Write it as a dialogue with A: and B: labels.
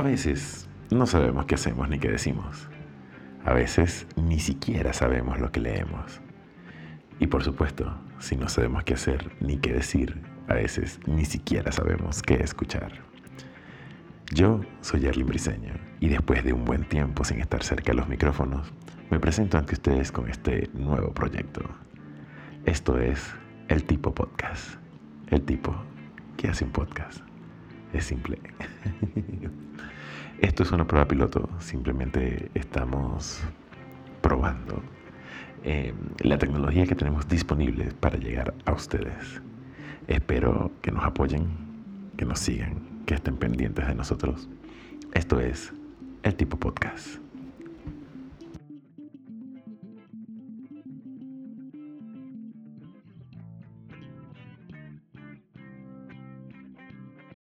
A: A veces no sabemos qué hacemos ni qué decimos. A veces ni siquiera sabemos lo que leemos. Y por supuesto, si no sabemos qué hacer ni qué decir, a veces ni siquiera sabemos qué escuchar. Yo soy Erlin Briseño y después de un buen tiempo sin estar cerca de los micrófonos, me presento ante ustedes con este nuevo proyecto. Esto es El Tipo Podcast. El tipo que hace un podcast. Es simple. Esto es una prueba piloto. Simplemente estamos probando eh, la tecnología que tenemos disponible para llegar a ustedes. Espero que nos apoyen, que nos sigan, que estén pendientes de nosotros. Esto es El Tipo Podcast.